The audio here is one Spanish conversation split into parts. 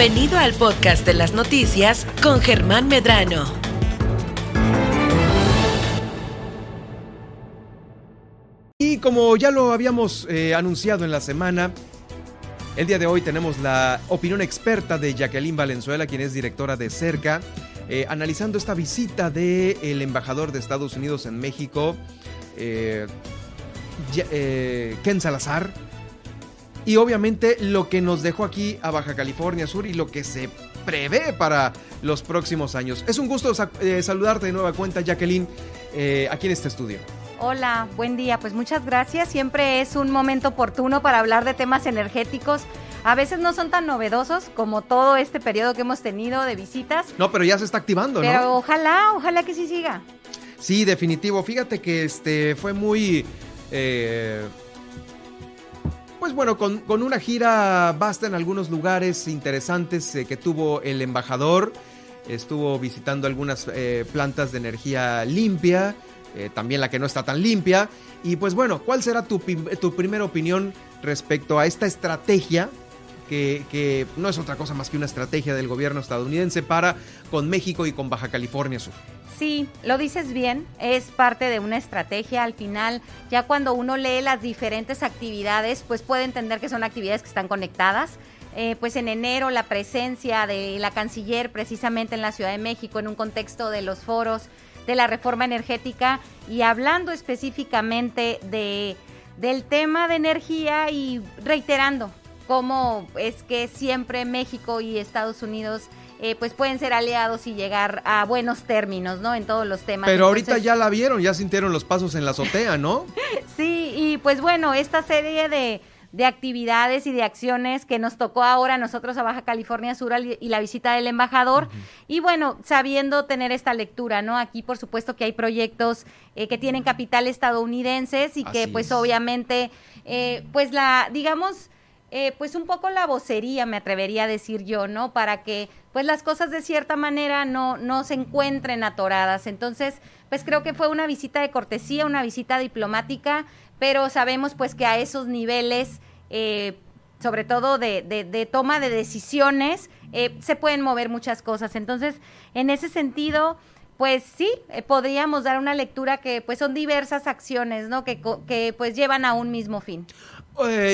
Bienvenido al podcast de las noticias con Germán Medrano. Y como ya lo habíamos eh, anunciado en la semana, el día de hoy tenemos la opinión experta de Jacqueline Valenzuela, quien es directora de Cerca, eh, analizando esta visita del embajador de Estados Unidos en México, eh, Ken Salazar, y obviamente lo que nos dejó aquí a Baja California Sur y lo que se prevé para los próximos años. Es un gusto saludarte de nueva cuenta, Jacqueline, aquí en este estudio. Hola, buen día. Pues muchas gracias. Siempre es un momento oportuno para hablar de temas energéticos. A veces no son tan novedosos como todo este periodo que hemos tenido de visitas. No, pero ya se está activando, ¿no? Pero ojalá, ojalá que sí siga. Sí, definitivo. Fíjate que este fue muy. Eh, pues bueno, con, una gira basta en algunos lugares interesantes eh, que tuvo el embajador. Estuvo visitando algunas eh, plantas de energía limpia. Eh, también la que no está tan limpia. Y pues bueno, ¿cuál será tu, tu primera opinión respecto a esta estrategia? Que, no es otra cosa más que una estrategia del gobierno estadounidense para con México y con Baja California Sur. Sí, lo dices bien, es parte de una estrategia. Al final, ya cuando uno lee las diferentes actividades, pues puede entender que son actividades que están conectadas. Eh, pues en enero la presencia de la canciller precisamente en la Ciudad de México en un contexto de los foros de la reforma energética y hablando específicamente de, del tema de energía y reiterando cómo es que siempre México y Estados Unidos eh, pues pueden ser aliados y llegar a buenos términos, ¿no? En todos los temas. Pero ahorita ya la vieron, ya sintieron los pasos en la azotea, ¿no? sí, y pues bueno, esta serie de de actividades y de acciones que nos tocó ahora nosotros a Baja California Sur y la visita del embajador. Y bueno, sabiendo tener esta lectura, ¿no? Aquí por supuesto que hay proyectos eh, que tienen capital estadounidenses y que pues obviamente, eh, pues la, digamos, eh, pues un poco la vocería, me atrevería a decir yo, ¿no? Para que pues las cosas de cierta manera no, no se encuentren atoradas. Entonces, pues creo que fue una visita de cortesía, una visita diplomática, pero sabemos pues que a esos niveles, eh, sobre todo de, de, toma de decisiones, eh, se pueden mover muchas cosas. Entonces, en ese sentido, pues sí, eh, podríamos dar una lectura que pues son diversas acciones, ¿no? Que, que pues llevan a un mismo fin.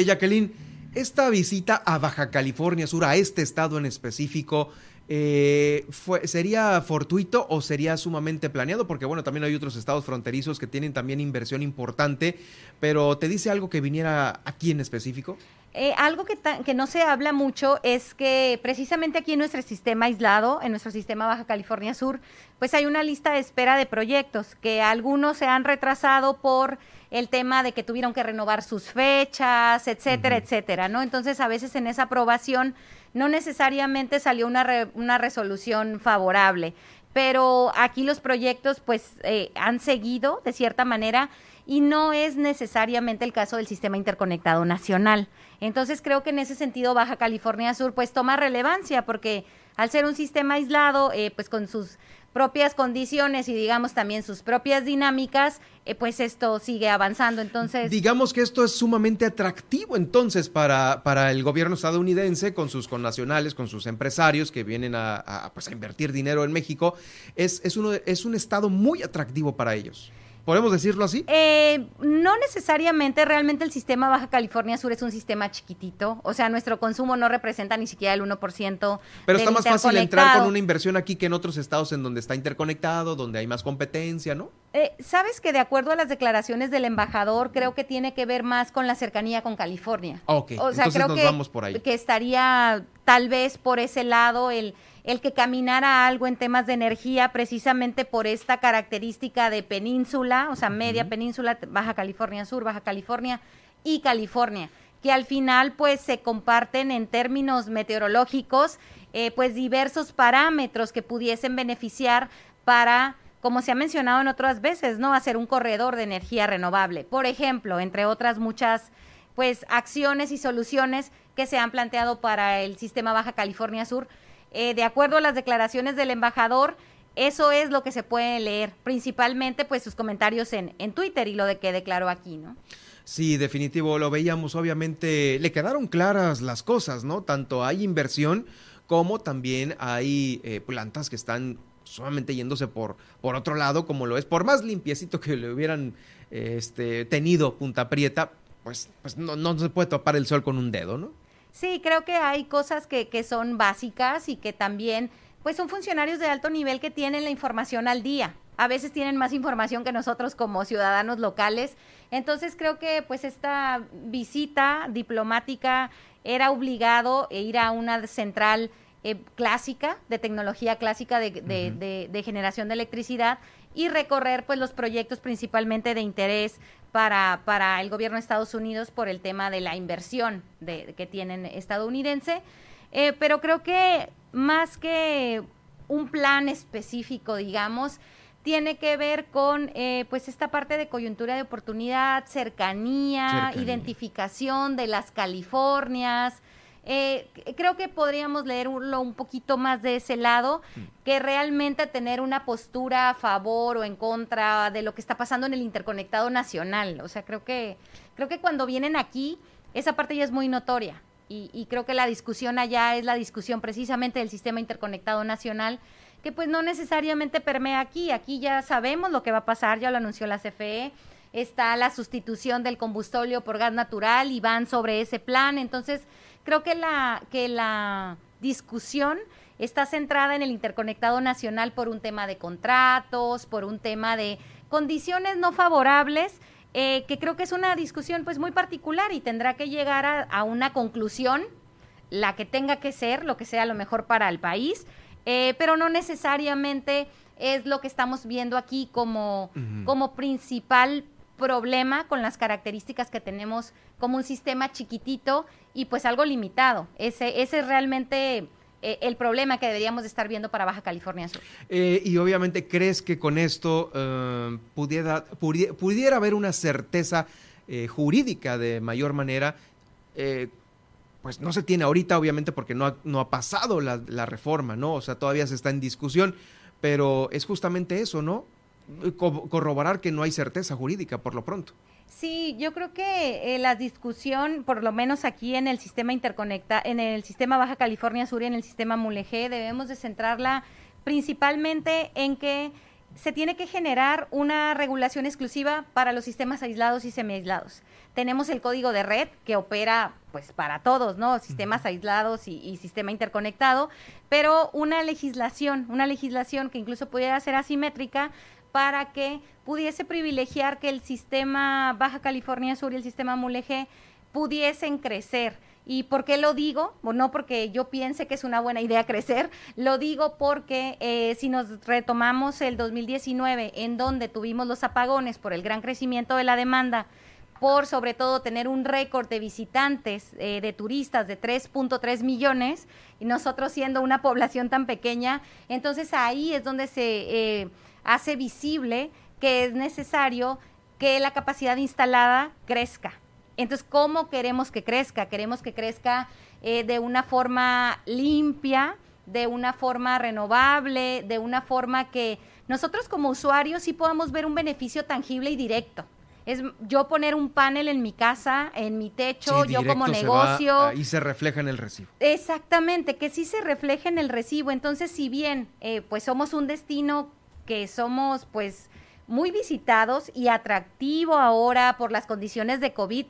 Jacqueline, esta visita a Baja California Sur, a este estado en específico, eh, fue, ¿sería fortuito o sería sumamente planeado? Porque bueno, también hay otros estados fronterizos que tienen también inversión importante, pero ¿te dice algo que viniera aquí en específico? Eh, algo que, que, no se habla mucho es que precisamente aquí en nuestro sistema aislado, en nuestro sistema Baja California Sur, pues hay una lista de espera de proyectos que algunos se han retrasado por el tema de que tuvieron que renovar sus fechas, etcétera, etcétera, ¿no? Entonces, a veces en esa aprobación no necesariamente salió una, una resolución favorable, pero aquí los proyectos pues eh, han seguido de cierta manera y no es necesariamente el caso del sistema interconectado nacional. Entonces creo que en ese sentido Baja California Sur pues toma relevancia porque al ser un sistema aislado, eh, pues con sus propias condiciones y digamos también sus propias dinámicas, eh, pues esto sigue avanzando. Entonces. Digamos que esto es sumamente atractivo entonces para, para el gobierno estadounidense con sus connacionales, con sus empresarios que vienen a, pues, a invertir dinero en México. Es, es, uno, es un estado muy atractivo para ellos. ¿Podemos decirlo así? Eh, no necesariamente, realmente el sistema Baja California Sur es un sistema chiquitito, o sea, nuestro consumo no representa ni siquiera el 1%. Pero está más fácil entrar con una inversión aquí que en otros estados en donde está interconectado, donde hay más competencia, ¿no? Eh, Sabes que de acuerdo a las declaraciones del embajador, creo que tiene que ver más con la cercanía con California. Ok, o sea, creo nos vamos por ahí. Que estaría tal vez por ese lado el el que caminara algo en temas de energía precisamente por esta característica de península, o sea, media península, Baja California Sur, Baja California y California, que al final pues se comparten en términos meteorológicos eh, pues diversos parámetros que pudiesen beneficiar para como se ha mencionado en otras veces, ¿no? Hacer un corredor de energía renovable. Por ejemplo, entre otras muchas pues acciones y soluciones que se han planteado para el sistema Baja California Sur, eh, de acuerdo a las declaraciones del embajador, eso es lo que se puede leer, principalmente pues sus comentarios en, en Twitter y lo de que declaró aquí, ¿no? Sí, definitivo, lo veíamos, obviamente, le quedaron claras las cosas, ¿no? Tanto hay inversión como también hay eh, plantas que están solamente yéndose por, por otro lado, como lo es, por más limpiecito que le hubieran este, tenido Punta Prieta, pues, pues no, no se puede topar el sol con un dedo, ¿no? Sí, creo que hay cosas que, que son básicas y que también, pues son funcionarios de alto nivel que tienen la información al día. A veces tienen más información que nosotros como ciudadanos locales. Entonces creo que pues esta visita diplomática era obligado e ir a una central eh, clásica, de tecnología clásica de, de, de, generación de electricidad y recorrer pues los proyectos principalmente de interés para, para el gobierno de Estados Unidos por el tema de la inversión de, que tienen estadounidense. Eh, pero creo que más que un plan específico, digamos, tiene que ver con eh, pues esta parte de coyuntura de oportunidad, cercanía, identificación de las Californias, eh, creo que podríamos leerlo un poquito más de ese lado, mm. que realmente tener una postura a favor o en contra de lo que está pasando en el interconectado nacional. O sea, creo que, creo que cuando vienen aquí, esa parte ya es muy notoria. Y, y creo que la discusión allá es la discusión precisamente del sistema interconectado nacional, que pues no necesariamente permea aquí. Aquí ya sabemos lo que va a pasar, ya lo anunció la CFE está la sustitución del combustorio por gas natural y van sobre ese plan. Entonces, creo que la, que la discusión está centrada en el interconectado nacional por un tema de contratos, por un tema de condiciones no favorables, eh, que creo que es una discusión pues muy particular y tendrá que llegar a, una conclusión, la que tenga que ser, lo que sea lo mejor para el país, eh, pero no necesariamente es lo que estamos viendo aquí como, como principal problema con las características que tenemos como un sistema chiquitito y pues algo limitado. Ese, ese es realmente eh, el problema que deberíamos de estar viendo para Baja California Sur. Eh, y obviamente crees que con esto eh, pudiera, pudiera, haber una certeza jurídica de mayor manera. pues no se tiene ahorita, obviamente, porque no ha, no ha pasado la reforma, ¿no? O sea, todavía se está en discusión, pero es justamente eso, ¿no? Corroborar que no hay certeza jurídica por lo pronto. Sí, yo creo que eh, la discusión, por lo menos aquí en el sistema interconecta, en el sistema Baja California Sur y en el sistema Mulegé, debemos de centrarla principalmente en que se tiene que generar una regulación exclusiva para los sistemas aislados y semiaislados. Tenemos el código de red que opera pues para todos, ¿no? Sistemas aislados y, y, sistema interconectado, pero una legislación, una legislación que incluso pudiera ser asimétrica para que pudiese privilegiar que el sistema Baja California Sur y el sistema Mulegé pudiesen crecer. ¿Y por qué lo digo? Bueno, no porque yo piense que es una buena idea crecer, lo digo porque eh, si nos retomamos el 2019, en donde tuvimos los apagones por el gran crecimiento de la demanda, por sobre todo tener un récord de visitantes, eh, de turistas de 3.3 millones, y nosotros siendo una población tan pequeña, entonces ahí es donde se... Eh, hace visible que es necesario que la capacidad instalada crezca. Entonces, ¿cómo queremos que crezca? Queremos que crezca eh, de una forma limpia, de una forma renovable, de una forma que nosotros como usuarios sí podamos ver un beneficio tangible y directo. Es yo poner un panel en mi casa, en mi techo, yo como negocio. y se refleja en el recibo. Exactamente, que sí se refleje en el recibo. Entonces, si bien eh, pues somos un destino que somos pues muy visitados y atractivo ahora por las condiciones de COVID,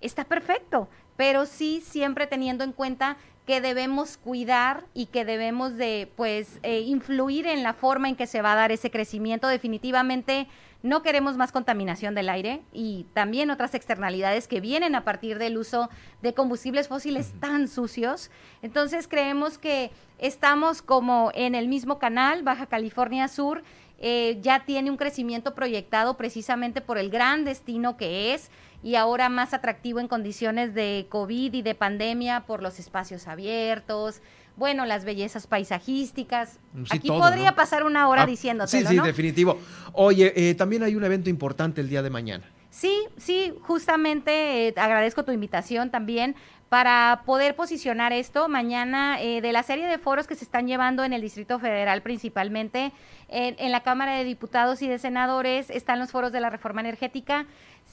está perfecto, pero sí siempre teniendo en cuenta que debemos cuidar y que debemos de pues eh, influir en la forma en que se va a dar ese crecimiento. Definitivamente no queremos más contaminación del aire y también otras externalidades que vienen a partir del uso de combustibles fósiles tan sucios. Entonces creemos que estamos como en el mismo canal, Baja California Sur, eh, ya tiene un crecimiento proyectado precisamente por el gran destino que es y ahora más atractivo en condiciones de COVID y de pandemia por los espacios abiertos, bueno, las bellezas paisajísticas. Aquí podría pasar una hora ah, diciéndote. Sí, sí, definitivo. Oye, eh, también hay un evento importante el día de mañana. Sí, sí, justamente eh, agradezco tu invitación también para poder posicionar esto mañana eh, de la serie de foros que se están llevando en el Distrito Federal principalmente, en, la Cámara de Diputados y de Senadores, están los foros de la reforma energética.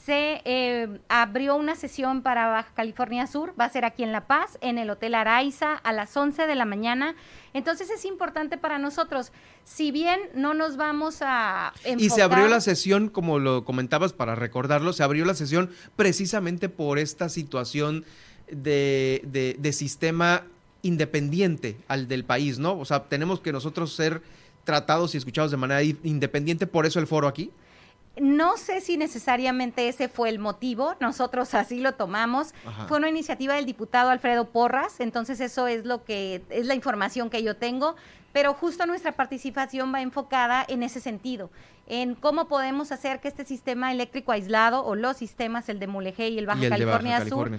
Se eh, abrió una sesión para Baja California Sur, va a ser aquí en La Paz, en el Hotel Araiza, a las 11 de la mañana. Entonces es importante para nosotros, si bien no nos vamos a... Y se abrió la sesión, como lo comentabas para recordarlo, se abrió la sesión precisamente por esta situación de, de sistema independiente al del país, ¿no? O sea, tenemos que nosotros ser tratados y escuchados de manera independiente, por eso el foro aquí. No sé si necesariamente ese fue el motivo, nosotros así lo tomamos. Fue una iniciativa del diputado Alfredo Porras, entonces eso es lo que es la información que yo tengo, pero justo nuestra participación va enfocada en ese sentido, en cómo podemos hacer que este sistema eléctrico aislado o los sistemas, el de Mulegé y el Baja, California, Sur,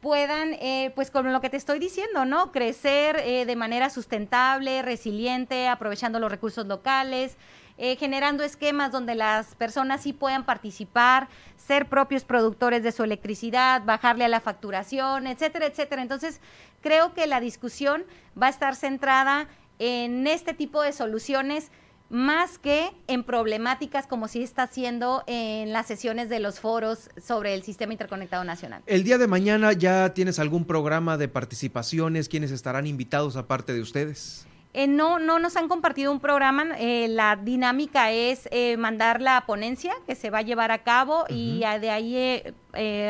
puedan, eh, pues con lo que te estoy diciendo, ¿no? Crecer eh, de manera sustentable, resiliente, aprovechando los recursos locales, eh, generando esquemas donde las personas sí puedan participar, ser propios productores de su electricidad, bajarle a la facturación, etcétera, etcétera. Entonces, creo que la discusión va a estar centrada en este tipo de soluciones más que en problemáticas como si está haciendo en las sesiones de los foros sobre el sistema interconectado nacional. El día de mañana ya tienes algún programa de participaciones, ¿quiénes estarán invitados aparte de ustedes? Eh, no, no nos han compartido un programa. Eh, la dinámica es eh, mandar la ponencia que se va a llevar a cabo y de ahí,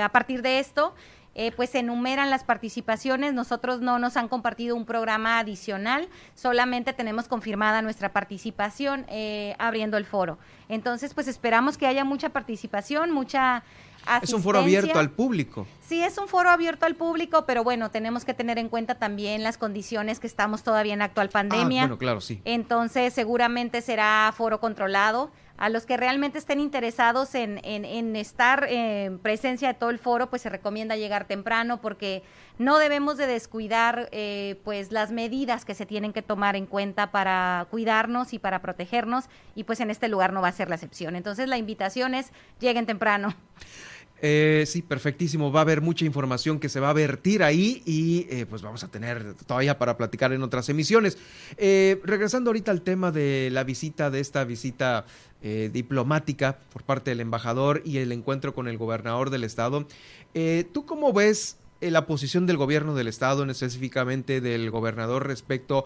a partir de esto, pues se enumeran las participaciones. Nosotros no nos han compartido un programa adicional, solamente tenemos confirmada nuestra participación abriendo el foro. Entonces, pues esperamos que haya mucha participación, mucha es un foro abierto al público. Sí, es un foro abierto al público, pero bueno, tenemos que tener en cuenta también las condiciones que estamos todavía en actual pandemia. Ah, bueno, claro, sí. Entonces, seguramente será foro controlado. A los que realmente estén interesados en, en, estar en presencia de todo el foro, pues se recomienda llegar temprano porque no debemos de descuidar eh, pues las medidas que se tienen que tomar en cuenta para cuidarnos y para protegernos y pues en este lugar no va a ser la excepción. Entonces la invitación es lleguen temprano. Eh, sí, perfectísimo. Va a haber mucha información que se va a vertir ahí y eh, pues vamos a tener todavía para platicar en otras emisiones. Eh, regresando ahorita al tema de la visita, de esta visita diplomática por parte del embajador y el encuentro con el gobernador del estado, ¿tú cómo ves la posición del gobierno del estado, específicamente del gobernador respecto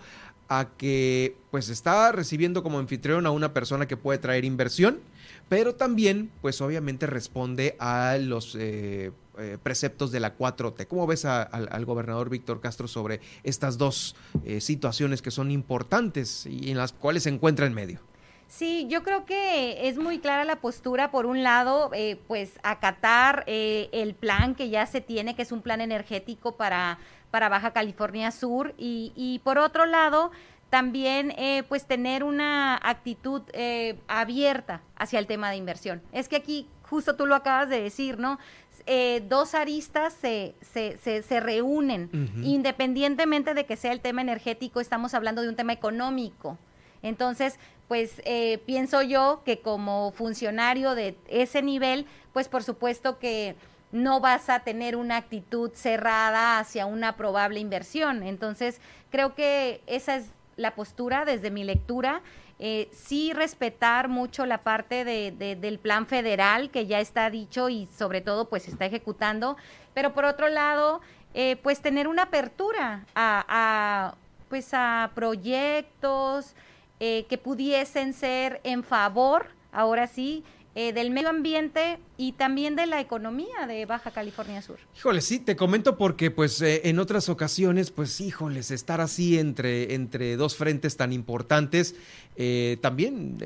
a que pues está recibiendo como anfitrión a una persona que puede traer inversión? Pero también, pues obviamente responde a los eh, eh, preceptos de la 4T. ¿Cómo ves al gobernador Víctor Castro sobre estas dos eh, situaciones que son importantes y en las cuales se encuentra en medio? Sí, yo creo que es muy clara la postura, por un lado, pues acatar el plan que ya se tiene, que es un plan energético para, para Baja California Sur, y por otro lado, también eh, pues tener una actitud eh, abierta hacia el tema de inversión. Es que aquí, justo tú lo acabas de decir, ¿no? Eh, dos aristas se, se, se, reúnen, independientemente de que sea el tema energético, estamos hablando de un tema económico. Entonces, pues pienso yo que como funcionario de ese nivel, pues por supuesto que no vas a tener una actitud cerrada hacia una probable inversión. Entonces, creo que esa es la postura desde mi lectura. Eh, sí respetar mucho la parte de, del plan federal que ya está dicho y sobre todo pues está ejecutando, pero por otro lado eh, pues tener una apertura a, pues a proyectos eh, que pudiesen ser en favor, ahora sí, eh, del medio ambiente y también de la economía de Baja California Sur. Híjole, sí, te comento porque pues eh, en otras ocasiones, pues híjoles, estar así entre, entre dos frentes tan importantes, eh, también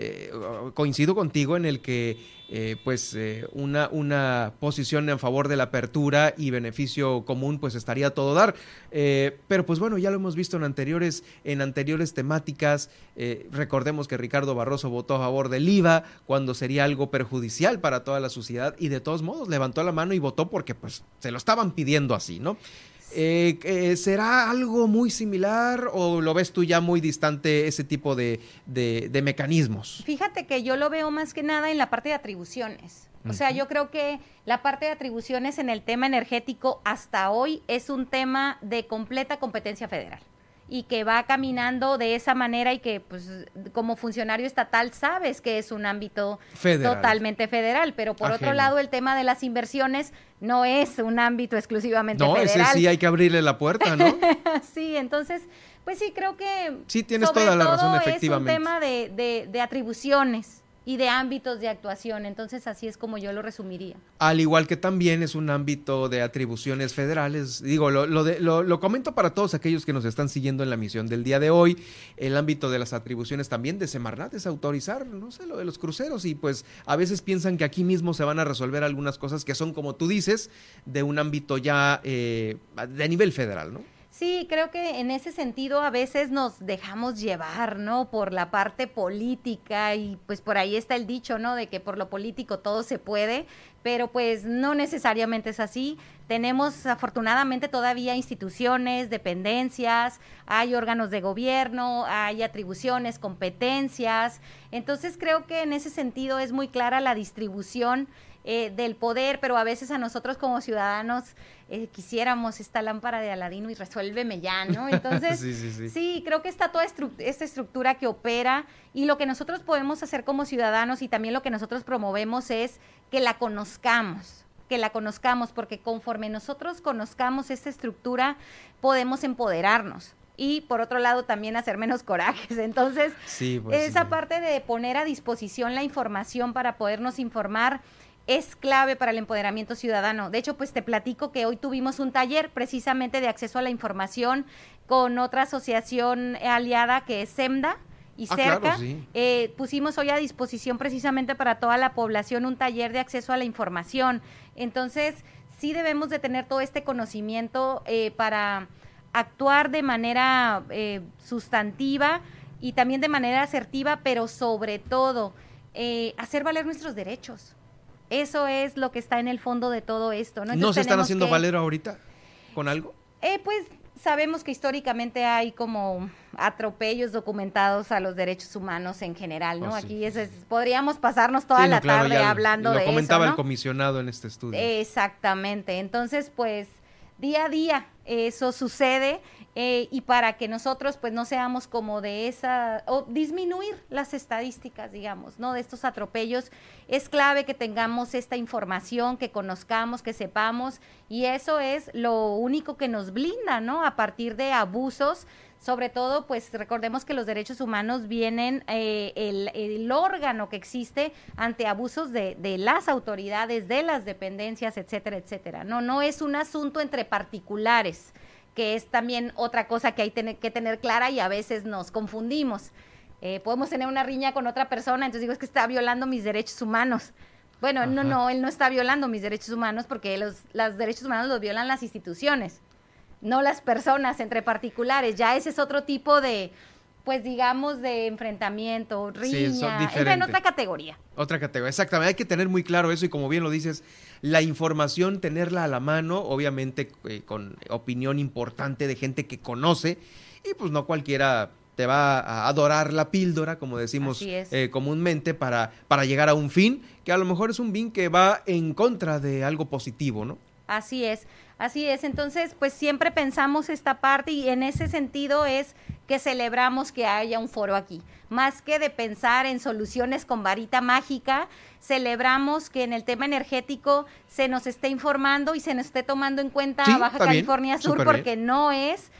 coincido contigo en el que pues una, una posición en favor de la apertura y beneficio común pues estaría todo dar. pero pues bueno, ya lo hemos visto en anteriores, en anteriores temáticas. recordemos que Ricardo Barroso votó a favor del IVA cuando sería algo perjudicial para toda la sociedad y de todos modos levantó la mano y votó porque pues se lo estaban pidiendo así, ¿no? Eh, eh, ¿Será algo muy similar o lo ves tú ya muy distante ese tipo de, de, mecanismos? Fíjate que yo lo veo más que nada en la parte de atribuciones. O sea, yo creo que la parte de atribuciones en el tema energético hasta hoy es un tema de completa competencia federal. Y que va caminando de esa manera y que pues como funcionario estatal sabes que es un ámbito totalmente federal, pero por otro lado el tema de las inversiones no es un ámbito exclusivamente federal. No, ese sí hay que abrirle la puerta, ¿no? sí, entonces, pues sí, creo que... Sí, tienes toda la razón, efectivamente. Es un tema de, de, de atribuciones y de ámbitos de actuación. Entonces así es como yo lo resumiría. Al igual que también es un ámbito de atribuciones federales. Digo, lo, lo, de, lo, comento para todos aquellos que nos están siguiendo en la misión del día de hoy. El ámbito de las atribuciones también de Semarnat es autorizar, no sé, lo de los cruceros. Y pues a veces piensan que aquí mismo se van a resolver algunas cosas que son, como tú dices, de un ámbito ya eh, de nivel federal, ¿no? Sí, creo que en ese sentido a veces nos dejamos llevar, ¿no? Por la parte política y pues por ahí está el dicho, ¿no? De que por lo político todo se puede, pero pues no necesariamente es así. Tenemos afortunadamente todavía instituciones, dependencias, hay órganos de gobierno, hay atribuciones, competencias. Entonces creo que en ese sentido es muy clara la distribución eh, del poder, pero a veces a nosotros como ciudadanos eh, quisiéramos esta lámpara de Aladino y resuélveme ya, ¿no? Entonces, sí, creo que está toda esta estructura que opera y lo que nosotros podemos hacer como ciudadanos y también lo que nosotros promovemos es que la conozcamos que la conozcamos, porque conforme nosotros conozcamos esta estructura, podemos empoderarnos y por otro lado también hacer menos corajes. Entonces, pues esa parte de poner a disposición la información para podernos informar es clave para el empoderamiento ciudadano. De hecho, pues te platico que hoy tuvimos un taller precisamente de acceso a la información con otra asociación aliada que es SEMDA y ah, cerca. Eh, pusimos hoy a disposición precisamente para toda la población un taller de acceso a la información. Entonces, sí debemos de tener todo este conocimiento eh, para actuar de manera eh, sustantiva y también de manera asertiva, pero sobre todo hacer valer nuestros derechos eso es lo que está en el fondo de todo esto. ¿No, ¿No se están haciendo valer ahorita con algo? Eh, pues sabemos que históricamente hay como atropellos documentados a los derechos humanos en general, ¿no? Oh, Aquí es, podríamos pasarnos toda la tarde hablando de eso. Lo comentaba el comisionado en este estudio. Exactamente. Entonces, pues día a día eso sucede eh, y para que nosotros pues no seamos como de esa, o disminuir las estadísticas, digamos, ¿no? De estos atropellos, es clave que tengamos esta información, que conozcamos, que sepamos, y eso es lo único que nos blinda, ¿no? A partir de abusos, sobre todo, pues recordemos que los derechos humanos vienen eh, el, el, órgano que existe ante abusos de, de, las autoridades, de las dependencias, etcétera, etcétera. No, no es un asunto entre particulares que es también otra cosa que hay que tener clara y a veces nos confundimos. Eh, podemos tener una riña con otra persona, entonces digo, es que está violando mis derechos humanos. Bueno, no, no, él no está violando mis derechos humanos porque los, los derechos humanos los violan las instituciones, no las personas entre particulares. Ya ese es otro tipo de, pues digamos, de enfrentamiento, riña, entra en otra categoría. Otra categoría, exactamente. Hay que tener muy claro eso y como bien lo dices, la información, tenerla a la mano, obviamente eh, con opinión importante de gente que conoce y pues no cualquiera te va a adorar la píldora, como decimos eh, comúnmente, para, para llegar a un fin, que a lo mejor es un fin que va en contra de algo positivo, ¿no? Así es, así es. Entonces, pues siempre pensamos esta parte y en ese sentido es que celebramos que haya un foro aquí. Más que de pensar en soluciones con varita mágica, celebramos que en el tema energético se nos esté informando y se nos esté tomando en cuenta Baja California Sur porque no es,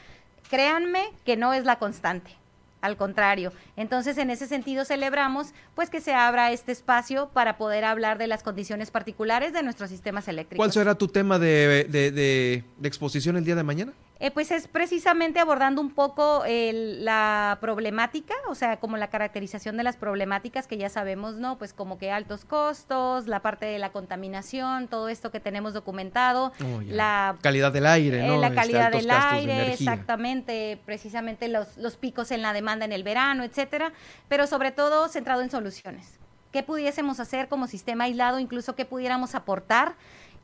créanme que no es la constante al contrario. Entonces, en ese sentido, celebramos pues que se abra este espacio para poder hablar de las condiciones particulares de nuestros sistemas eléctricos. ¿Cuál será tu tema de, de exposición el día de mañana? Eh, pues es precisamente abordando un poco la problemática, o sea, como la caracterización de las problemáticas que ya sabemos, ¿no? Pues como que altos costos, la parte de la contaminación, todo esto que tenemos documentado, oh, la calidad del aire, ¿no? Eh, la este, calidad del aire, exactamente, precisamente los, los picos en la demanda en el verano, etcétera, pero sobre todo centrado en soluciones. ¿Qué pudiésemos hacer como sistema aislado, incluso qué pudiéramos aportar?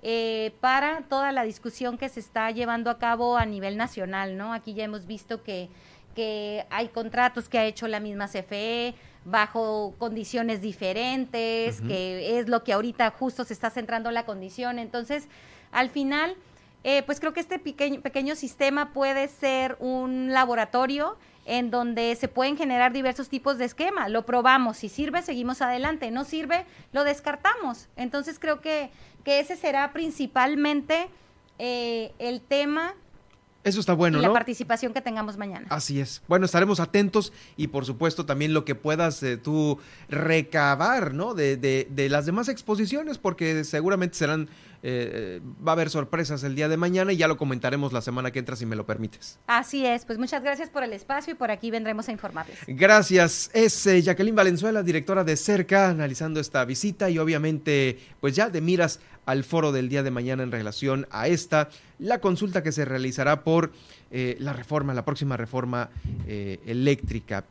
Eh, para toda la discusión que se está llevando a cabo a nivel nacional, ¿no? Aquí ya hemos visto que, que hay contratos que ha hecho la misma CFE bajo condiciones diferentes, que es lo que ahorita justo se está centrando la condición. Entonces, al final, eh, pues creo que este pequeño, pequeño sistema puede ser un laboratorio en donde se pueden generar diversos tipos de esquema. Lo probamos, si sirve, seguimos adelante, no sirve, lo descartamos. Entonces creo que, que ese será principalmente eh, el tema eso está bueno, y la participación que tengamos mañana. Así es. Bueno, estaremos atentos y por supuesto también lo que puedas eh, tú recabar, ¿no? De, de, de, las demás exposiciones, porque seguramente serán eh, va a haber sorpresas el día de mañana y ya lo comentaremos la semana que entra si me lo permites. Así es, pues muchas gracias por el espacio y por aquí vendremos a informarles. Gracias, es eh, Jacqueline Valenzuela, directora de Cerca, analizando esta visita y obviamente pues ya de miras al foro del día de mañana en relación a esta, la consulta que se realizará por eh, la reforma, la próxima reforma eléctrica.